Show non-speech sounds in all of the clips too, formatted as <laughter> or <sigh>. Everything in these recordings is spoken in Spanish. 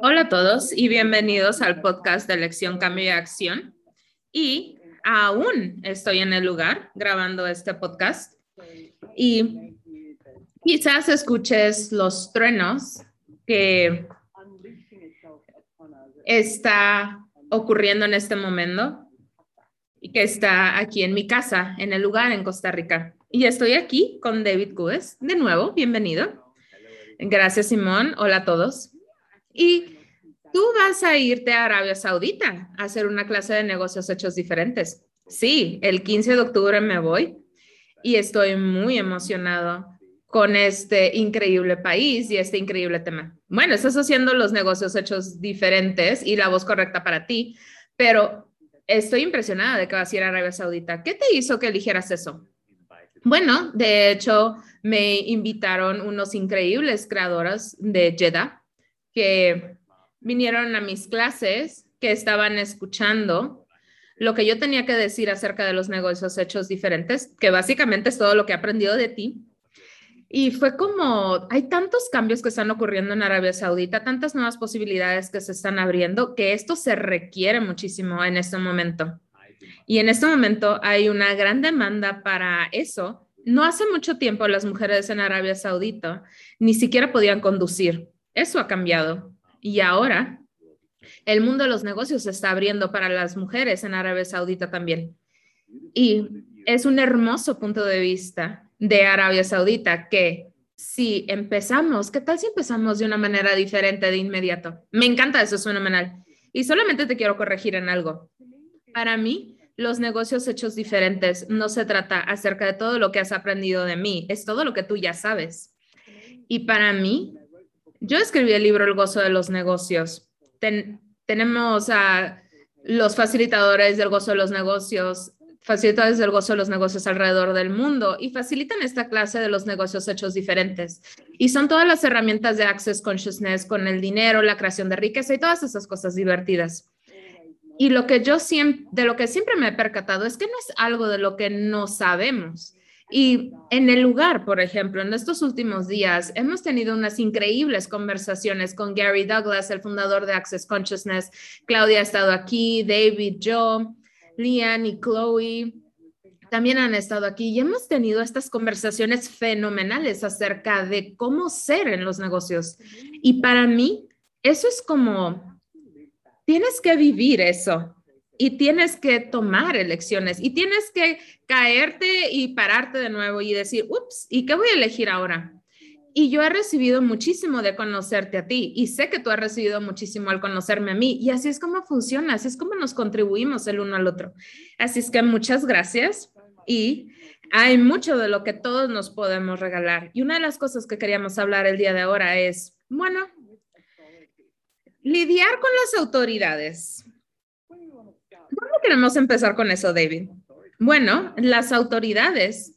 Hola a todos y bienvenidos al podcast de Lección Cambio y Acción. Y aún estoy en el lugar grabando este podcast y quizás escuches los truenos que está ocurriendo en este momento y que está aquí en mi casa, en el lugar en Costa Rica. Y estoy aquí con David Cúez. De nuevo, bienvenido. Gracias, Simón. Hola a todos. Y tú vas a irte a Arabia Saudita a hacer una clase de negocios hechos diferentes. Sí, el 15 de octubre me voy y estoy muy emocionado con este increíble país y este increíble tema. Bueno, estás haciendo los negocios hechos diferentes y la voz correcta para ti, pero estoy impresionada de que vas a ir a Arabia Saudita. ¿Qué te hizo que eligieras eso? Bueno, de hecho, me invitaron unos increíbles creadores de Jeddah que vinieron a mis clases, que estaban escuchando lo que yo tenía que decir acerca de los negocios hechos diferentes, que básicamente es todo lo que he aprendido de ti. Y fue como, hay tantos cambios que están ocurriendo en Arabia Saudita, tantas nuevas posibilidades que se están abriendo, que esto se requiere muchísimo en este momento. Y en este momento hay una gran demanda para eso. No hace mucho tiempo las mujeres en Arabia Saudita ni siquiera podían conducir. Eso ha cambiado. Y ahora el mundo de los negocios se está abriendo para las mujeres en Arabia Saudita también. Y es un hermoso punto de vista de Arabia Saudita que si empezamos, ¿qué tal si empezamos de una manera diferente de inmediato? Me encanta eso, es fenomenal. Y solamente te quiero corregir en algo. Para mí, los negocios hechos diferentes no se trata acerca de todo lo que has aprendido de mí, es todo lo que tú ya sabes. Y para mí, yo escribí el libro El gozo de los negocios. tenemos a los facilitadores del gozo de los negocios, facilitadores del gozo de los negocios alrededor del mundo y facilitan esta clase de los negocios hechos diferentes. Y son todas las herramientas de Access Consciousness con el dinero, la creación de riqueza y todas esas cosas divertidas. Y lo que yo siempre, de lo que siempre me he percatado es que no es algo de lo que no sabemos. Y en el lugar, por ejemplo, en estos últimos días hemos tenido unas increíbles conversaciones con Gary Douglas, el fundador de Access Consciousness. Claudia ha estado aquí, David, Joe, Lian y Chloe también han estado aquí y hemos tenido estas conversaciones fenomenales acerca de cómo ser en los negocios. Y para mí, eso es como, tienes que vivir eso y tienes que tomar elecciones y tienes que caerte y pararte de nuevo y decir, ups, ¿y qué voy a elegir ahora? Y yo he recibido muchísimo de conocerte a ti y sé que tú has recibido muchísimo al conocerme a mí y así es como funciona, así es como nos contribuimos el uno al otro. Así es que muchas gracias y hay mucho de lo que todos nos podemos regalar. Y una de las cosas que queríamos hablar el día de ahora es, bueno, lidiar con las autoridades. ¿Cómo queremos empezar con eso, David? Bueno, las autoridades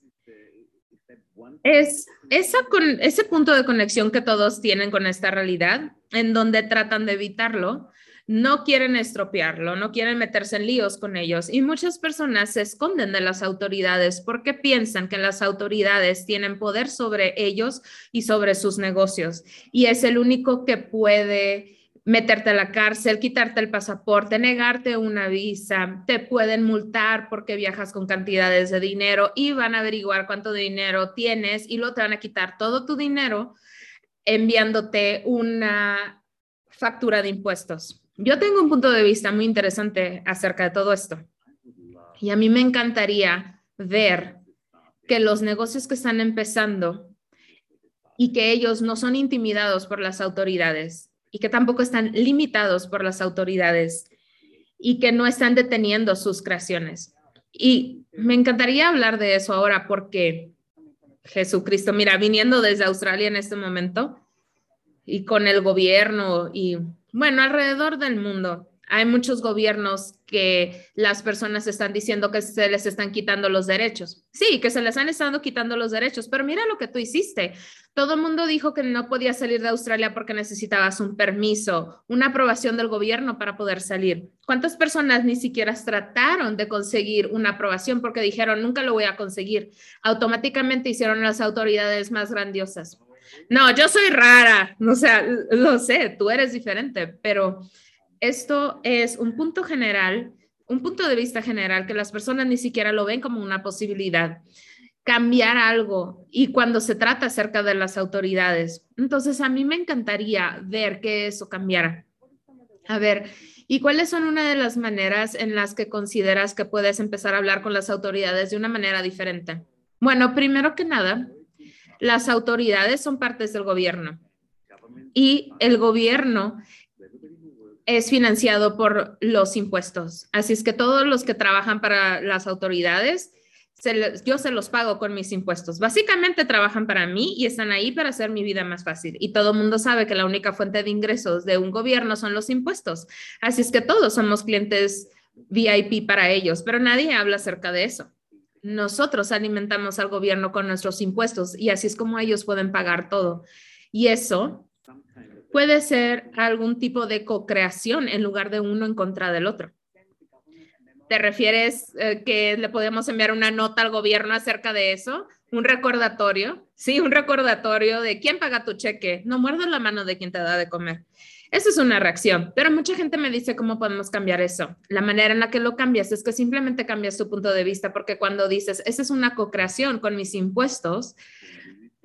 es ese punto de conexión que todos tienen con esta realidad, en donde tratan de evitarlo, no quieren estropearlo, no quieren meterse en líos con ellos. Y muchas personas se esconden de las autoridades porque piensan que las autoridades tienen poder sobre ellos y sobre sus negocios. Y es el único que puede meterte a la cárcel, quitarte el pasaporte, negarte una visa, te pueden multar porque viajas con cantidades de dinero y van a averiguar cuánto dinero tienes y luego te van a quitar todo tu dinero enviándote una factura de impuestos. Yo tengo un punto de vista muy interesante acerca de todo esto. Y a mí me encantaría ver que los negocios que están empezando y que ellos no son intimidados por las autoridades, y que tampoco están limitados por las autoridades y que no están deteniendo sus creaciones. Y me encantaría hablar de eso ahora porque Jesucristo, mira, viniendo desde Australia en este momento y con el gobierno y bueno, alrededor del mundo, hay muchos gobiernos que las personas están diciendo que se les están quitando los derechos. Sí, que se les han estado quitando los derechos, pero mira lo que tú hiciste. Todo el mundo dijo que no podía salir de Australia porque necesitabas un permiso, una aprobación del gobierno para poder salir. ¿Cuántas personas ni siquiera trataron de conseguir una aprobación porque dijeron, nunca lo voy a conseguir? Automáticamente hicieron las autoridades más grandiosas. No, yo soy rara, o sea, lo sé, tú eres diferente, pero esto es un punto general, un punto de vista general que las personas ni siquiera lo ven como una posibilidad cambiar algo y cuando se trata acerca de las autoridades. Entonces, a mí me encantaría ver que eso cambiara. A ver, ¿y cuáles son una de las maneras en las que consideras que puedes empezar a hablar con las autoridades de una manera diferente? Bueno, primero que nada, las autoridades son partes del gobierno y el gobierno es financiado por los impuestos. Así es que todos los que trabajan para las autoridades yo se los pago con mis impuestos. Básicamente trabajan para mí y están ahí para hacer mi vida más fácil. Y todo el mundo sabe que la única fuente de ingresos de un gobierno son los impuestos. Así es que todos somos clientes VIP para ellos, pero nadie habla acerca de eso. Nosotros alimentamos al gobierno con nuestros impuestos y así es como ellos pueden pagar todo. Y eso puede ser algún tipo de co-creación en lugar de uno en contra del otro. ¿Te refieres eh, que le podemos enviar una nota al gobierno acerca de eso? ¿Un recordatorio? Sí, un recordatorio de quién paga tu cheque. No muerdas la mano de quien te da de comer. Esa es una reacción, pero mucha gente me dice cómo podemos cambiar eso. La manera en la que lo cambias es que simplemente cambias tu punto de vista, porque cuando dices, esa es una co-creación con mis impuestos,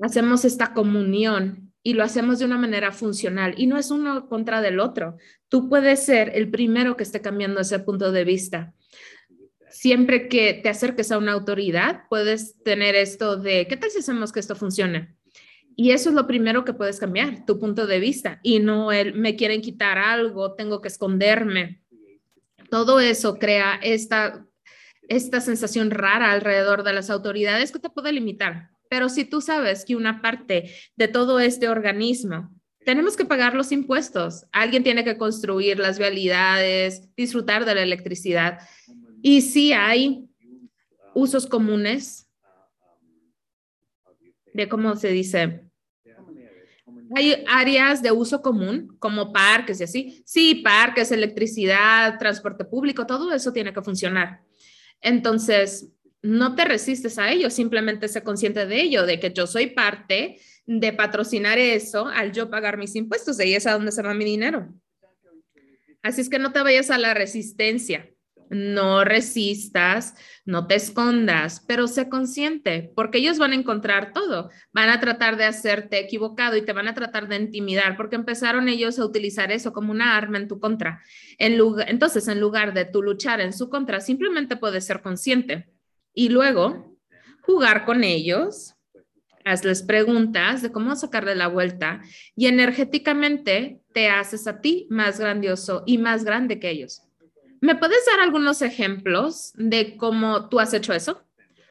hacemos esta comunión y lo hacemos de una manera funcional y no es uno contra del otro. Tú puedes ser el primero que esté cambiando ese punto de vista siempre que te acerques a una autoridad, puedes tener esto de, ¿qué tal si hacemos que esto funcione? Y eso es lo primero que puedes cambiar, tu punto de vista, y no el, me quieren quitar algo, tengo que esconderme. Todo eso crea esta, esta sensación rara alrededor de las autoridades que te puede limitar. Pero si tú sabes que una parte de todo este organismo tenemos que pagar los impuestos. Alguien tiene que construir las vialidades, disfrutar de la electricidad. Y sí hay usos comunes de cómo se dice. Hay áreas de uso común, como parques y así. Sí, parques, electricidad, transporte público, todo eso tiene que funcionar. Entonces, no te resistes a ello, simplemente sé consciente de ello, de que yo soy parte de patrocinar eso al yo pagar mis impuestos, y ahí es a donde se va mi dinero. Así es que no te vayas a la resistencia no resistas, no te escondas, pero sé consciente, porque ellos van a encontrar todo, van a tratar de hacerte equivocado y te van a tratar de intimidar, porque empezaron ellos a utilizar eso como una arma en tu contra. Entonces, en lugar de tú luchar en su contra, simplemente puedes ser consciente y luego jugar con ellos, hazles preguntas de cómo sacarle la vuelta y energéticamente te haces a ti más grandioso y más grande que ellos. ¿Me puedes dar algunos ejemplos de cómo tú has hecho eso?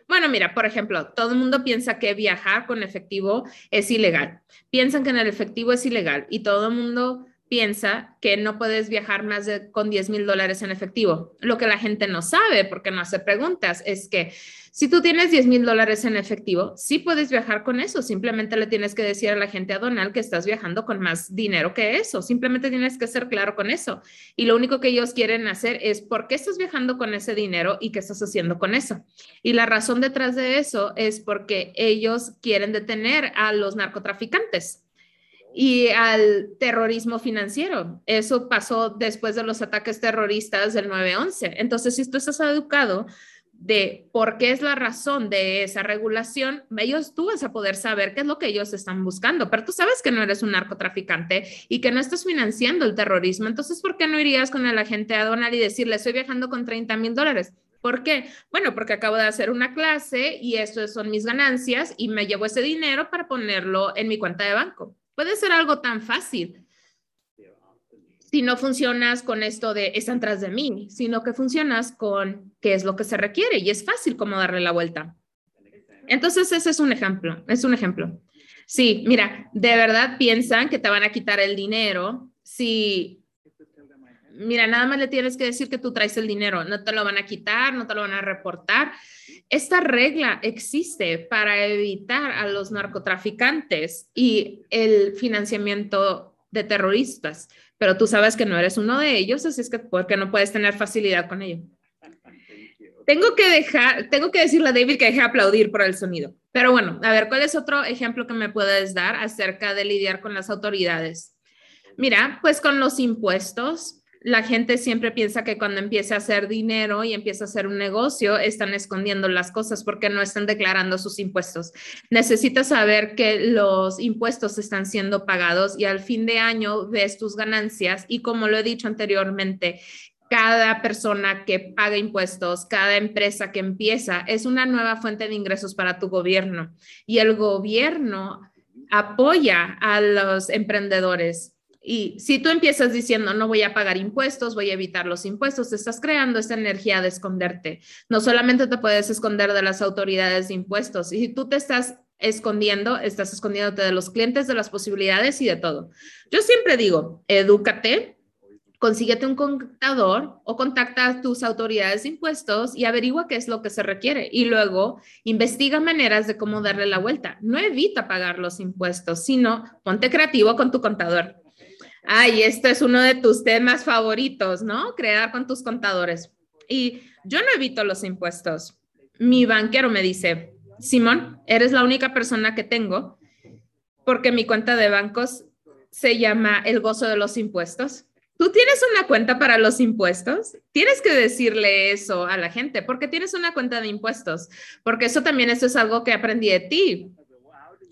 Bueno, mira, por ejemplo, todo el mundo piensa que viajar con efectivo es ilegal. Piensan que en el efectivo es ilegal y todo el mundo piensa que no puedes viajar más de con 10 mil dólares en efectivo. Lo que la gente no sabe porque no hace preguntas es que si tú tienes 10 mil dólares en efectivo, sí puedes viajar con eso. Simplemente le tienes que decir a la gente a Donald que estás viajando con más dinero que eso. Simplemente tienes que ser claro con eso. Y lo único que ellos quieren hacer es por qué estás viajando con ese dinero y qué estás haciendo con eso. Y la razón detrás de eso es porque ellos quieren detener a los narcotraficantes y al terrorismo financiero. Eso pasó después de los ataques terroristas del 9-11. Entonces, si tú estás educado de por qué es la razón de esa regulación, ellos tú vas a poder saber qué es lo que ellos están buscando, pero tú sabes que no eres un narcotraficante y que no estás financiando el terrorismo, entonces ¿por qué no irías con el agente aduanal y decirle, estoy viajando con 30 mil dólares? ¿Por qué? Bueno, porque acabo de hacer una clase y estas son mis ganancias y me llevo ese dinero para ponerlo en mi cuenta de banco. Puede ser algo tan fácil si no funcionas con esto de están tras de mí, sino que funcionas con qué es lo que se requiere y es fácil como darle la vuelta. Entonces, ese es un ejemplo, es un ejemplo. Sí, mira, de verdad piensan que te van a quitar el dinero si, mira, nada más le tienes que decir que tú traes el dinero, no te lo van a quitar, no te lo van a reportar. Esta regla existe para evitar a los narcotraficantes y el financiamiento de terroristas pero tú sabes que no eres uno de ellos, así es que porque no puedes tener facilidad con ello. Tengo que dejar, tengo que decirle a David que deje aplaudir por el sonido. Pero bueno, a ver, ¿cuál es otro ejemplo que me puedes dar acerca de lidiar con las autoridades? Mira, pues con los impuestos, la gente siempre piensa que cuando empieza a hacer dinero y empieza a hacer un negocio, están escondiendo las cosas porque no están declarando sus impuestos. Necesitas saber que los impuestos están siendo pagados y al fin de año ves tus ganancias y como lo he dicho anteriormente, cada persona que paga impuestos, cada empresa que empieza, es una nueva fuente de ingresos para tu gobierno. Y el gobierno apoya a los emprendedores. Y si tú empiezas diciendo, no voy a pagar impuestos, voy a evitar los impuestos, estás creando esta energía de esconderte. No solamente te puedes esconder de las autoridades de impuestos, y si tú te estás escondiendo, estás escondiéndote de los clientes, de las posibilidades y de todo. Yo siempre digo, edúcate, consíguete un contador o contacta a tus autoridades de impuestos y averigua qué es lo que se requiere y luego investiga maneras de cómo darle la vuelta. No evita pagar los impuestos, sino ponte creativo con tu contador. Ay, este es uno de tus temas favoritos, ¿no? Crear con tus contadores. Y yo no evito los impuestos. Mi banquero me dice, Simón, eres la única persona que tengo porque mi cuenta de bancos se llama el gozo de los impuestos tú tienes una cuenta para los impuestos, tienes que decirle eso a la gente, porque tienes una cuenta de impuestos, porque eso también eso es algo que aprendí de ti.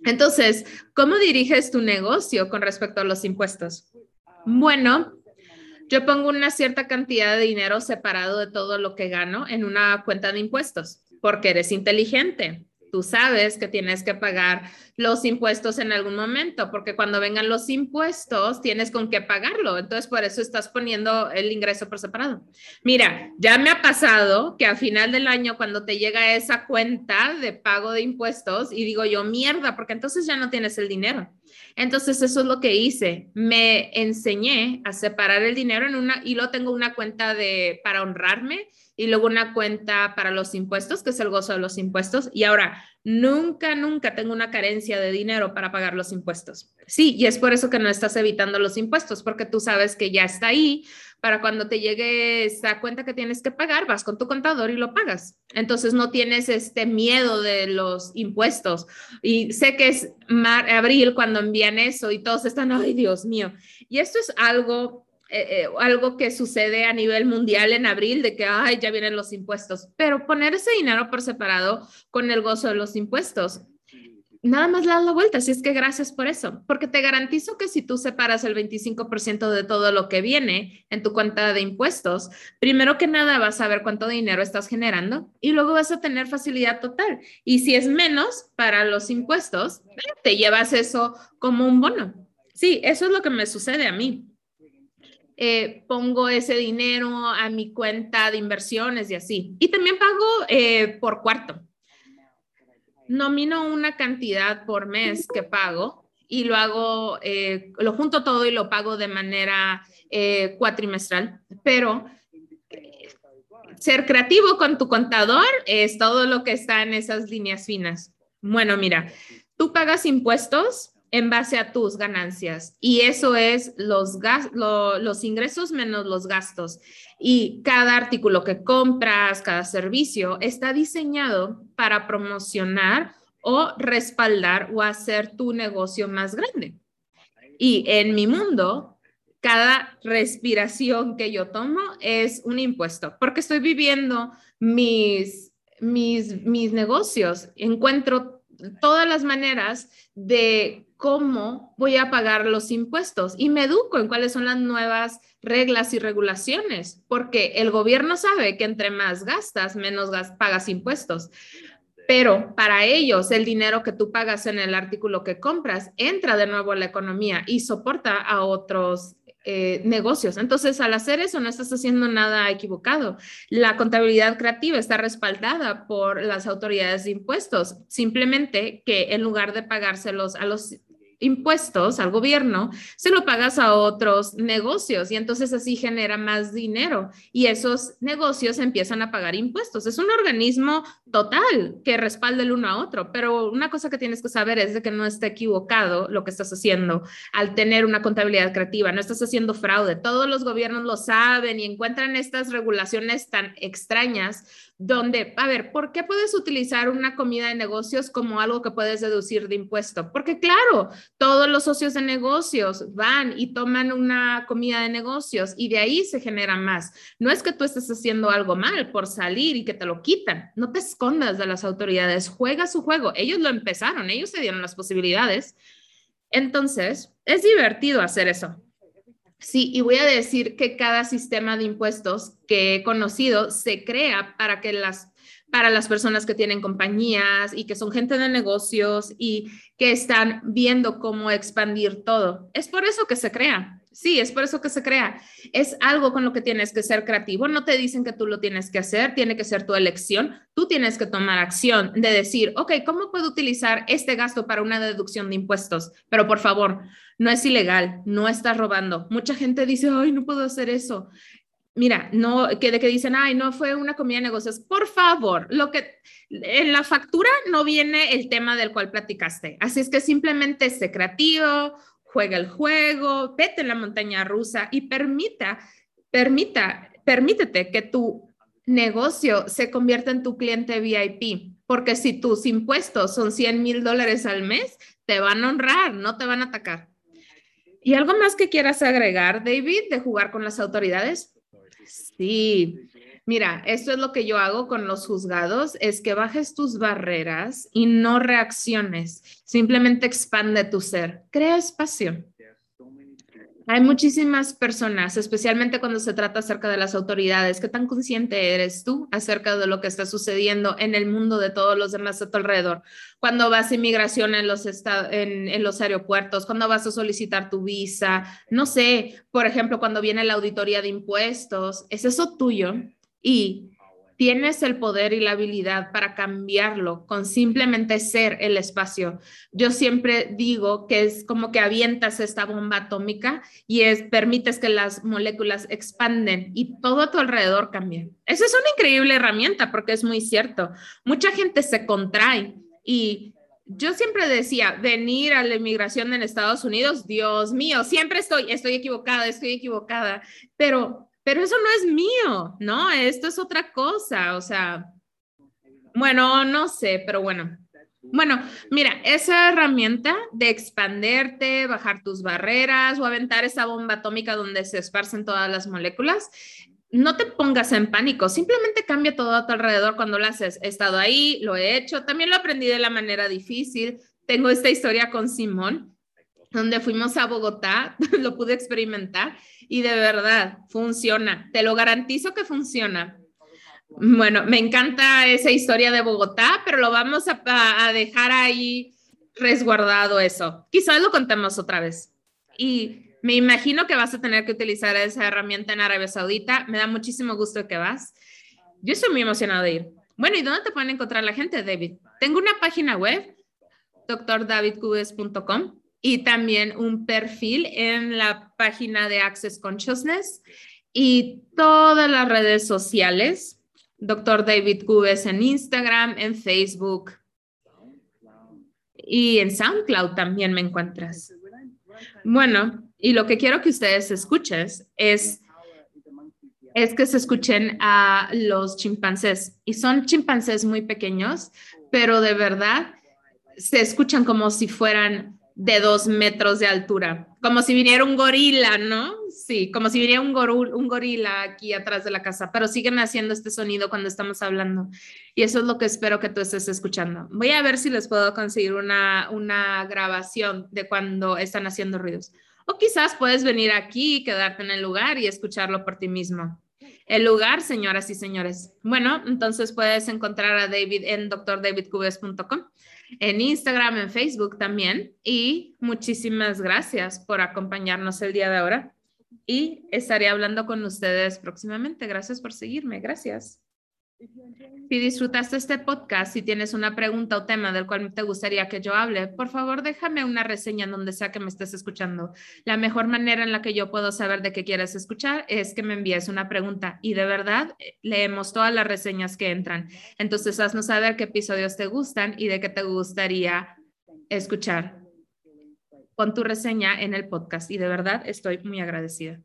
Entonces, ¿cómo diriges tu negocio con respecto a los impuestos? Bueno, yo pongo una cierta cantidad de dinero separado de todo lo que gano en una cuenta de impuestos, porque eres inteligente tú sabes que tienes que pagar los impuestos en algún momento, porque cuando vengan los impuestos tienes con qué pagarlo. Entonces, por eso estás poniendo el ingreso por separado. Mira, ya me ha pasado que a final del año, cuando te llega esa cuenta de pago de impuestos, y digo yo, mierda, porque entonces ya no tienes el dinero. Entonces, eso es lo que hice. Me enseñé a separar el dinero en una, y lo tengo una cuenta de, para honrarme y luego una cuenta para los impuestos, que es el gozo de los impuestos. Y ahora, nunca, nunca tengo una carencia de dinero para pagar los impuestos. Sí, y es por eso que no estás evitando los impuestos, porque tú sabes que ya está ahí. Para cuando te llegue esa cuenta que tienes que pagar, vas con tu contador y lo pagas. Entonces no tienes este miedo de los impuestos. Y sé que es abril cuando envían eso y todos están, ay Dios mío. Y esto es algo eh, eh, algo que sucede a nivel mundial en abril de que, ay, ya vienen los impuestos, pero poner ese dinero por separado con el gozo de los impuestos, nada más le das la vuelta, así es que gracias por eso, porque te garantizo que si tú separas el 25% de todo lo que viene en tu cuenta de impuestos, primero que nada vas a ver cuánto dinero estás generando y luego vas a tener facilidad total. Y si es menos para los impuestos, te llevas eso como un bono. Sí, eso es lo que me sucede a mí. Eh, pongo ese dinero a mi cuenta de inversiones y así. Y también pago eh, por cuarto. Nomino una cantidad por mes que pago y lo hago, eh, lo junto todo y lo pago de manera cuatrimestral, pero ser creativo con tu contador es todo lo que está en esas líneas finas. Bueno, mira, tú pagas impuestos en base a tus ganancias y eso es los, ingresos menos los gastos. Y cada artículo que compras, cada servicio está diseñado para promocionar o respaldar o hacer tu negocio más grande. Y en mi mundo, cada respiración que yo tomo es un impuesto, porque estoy viviendo mis, mis, mis negocios. Encuentro todas las maneras de cómo voy a pagar los impuestos y me educo en cuáles son las nuevas reglas y regulaciones, porque el gobierno sabe que entre más gastas, menos pagas impuestos. Pero para ellos, el dinero que tú pagas en el artículo que compras entra de nuevo a la economía y soporta a otros eh, negocios. Entonces, al hacer eso, no estás haciendo nada equivocado. La contabilidad creativa está respaldada por las autoridades de impuestos. Simplemente que en lugar de pagárselos a los impuestos al gobierno, se lo pagas a otros negocios y entonces así genera más dinero y esos negocios empiezan a pagar impuestos. Es un organismo total que respalda el uno a otro, pero una cosa que tienes que saber es de que no está equivocado lo que estás haciendo al tener una contabilidad creativa, no estás haciendo fraude. Todos los gobiernos lo saben y encuentran estas regulaciones tan extrañas donde, a ver, ¿por qué puedes utilizar una comida de negocios como algo que puedes deducir de impuesto? Porque claro, todos los socios de negocios van y toman una comida de negocios y de ahí se genera más. No es que tú estés haciendo algo mal por salir y que te lo quitan. No te escondas de las autoridades, juega su juego. Ellos lo empezaron, ellos se dieron las posibilidades. Entonces, es divertido hacer eso. Sí, y voy a decir que cada sistema de impuestos que he conocido se crea para que las para las personas que tienen compañías y que son gente de negocios y que están viendo cómo expandir todo. Es por eso que se crea. Sí, es por eso que se crea. Es algo con lo que tienes que ser creativo. No te dicen que tú lo tienes que hacer, tiene que ser tu elección. Tú tienes que tomar acción de decir, ok, ¿cómo puedo utilizar este gasto para una deducción de impuestos? Pero por favor, no es ilegal, no estás robando. Mucha gente dice, ay, no puedo hacer eso. Mira, no, que de que dicen, ay, no fue una comida de negocios. Por favor, lo que en la factura no viene el tema del cual platicaste. Así es que simplemente sé creativo, juega el juego, vete en la montaña rusa y permita, permita, permítete que tu negocio se convierta en tu cliente VIP. Porque si tus impuestos son 100 mil dólares al mes, te van a honrar, no te van a atacar. ¿Y algo más que quieras agregar, David, de jugar con las autoridades? Sí, mira, esto es lo que yo hago con los juzgados, es que bajes tus barreras y no reacciones, simplemente expande tu ser, crea espacio. Hay muchísimas personas, especialmente cuando se trata acerca de las autoridades, ¿qué tan consciente eres tú acerca de lo que está sucediendo en el mundo de todos los demás a tu alrededor? Cuando vas a inmigración en los, en, en los aeropuertos, cuando vas a solicitar tu visa, no sé, por ejemplo, cuando viene la auditoría de impuestos, ¿es eso tuyo? Y tienes el poder y la habilidad para cambiarlo con simplemente ser el espacio. Yo siempre digo que es como que avientas esta bomba atómica y es permites que las moléculas expanden y todo a tu alrededor cambie. Esa es una increíble herramienta porque es muy cierto. Mucha gente se contrae y yo siempre decía, venir a la inmigración en Estados Unidos, Dios mío, siempre estoy, estoy equivocada, estoy equivocada, pero pero eso no es mío, ¿no? Esto es otra cosa, o sea, bueno, no sé, pero bueno. Bueno, mira, esa herramienta de expanderte, bajar tus barreras o aventar esa bomba atómica donde se esparcen todas las moléculas, no te pongas en pánico, simplemente cambia todo a tu alrededor cuando lo haces. He estado ahí, lo he hecho, también lo aprendí de la manera difícil. Tengo esta historia con Simón, donde fuimos a Bogotá, <laughs> lo pude experimentar y de verdad funciona. Te lo garantizo que funciona. Bueno, me encanta esa historia de Bogotá, pero lo vamos a, dejar ahí resguardado eso. Quizás lo contemos otra vez. Y me imagino que vas a tener que utilizar esa herramienta en Arabia Saudita. Me da muchísimo gusto que vas. Yo estoy muy emocionado de ir. Bueno, ¿y dónde te pueden encontrar la gente, David? Tengo una página web, doctordavidcubes.com y también un perfil en la página de Access Consciousness y todas las redes sociales. Doctor David Cubes en Instagram, en Facebook y en SoundCloud también me encuentras. Bueno, y lo que quiero que ustedes escuchen es, es que se escuchen a los chimpancés. Y son chimpancés muy pequeños, pero de verdad se escuchan como si fueran de dos metros de altura, como si viniera un gorila, ¿no? Sí, como si viniera un, un gorila aquí atrás de la casa, pero siguen haciendo este sonido cuando estamos hablando. Y eso es lo que espero que tú estés escuchando. Voy a ver si les puedo conseguir una, una grabación de cuando están haciendo ruidos. O quizás puedes venir aquí quedarte en el lugar y escucharlo por ti mismo. El lugar, señoras y señores. Bueno, entonces puedes encontrar a David en drdavidcubes.com en Instagram, en Facebook también. Y muchísimas gracias por acompañarnos el día de ahora. Y estaré hablando con ustedes próximamente. Gracias por seguirme. Gracias. Si disfrutaste este podcast, si tienes una pregunta o tema del cual te gustaría que yo hable, por favor déjame una reseña en donde sea que me estés escuchando. La mejor manera en la que yo puedo saber de qué quieres escuchar es que me envíes una pregunta y de verdad eh, leemos todas las reseñas que entran. Entonces, haznos saber qué episodios te gustan y de qué te gustaría escuchar. Pon tu reseña en el podcast y de verdad estoy muy agradecida.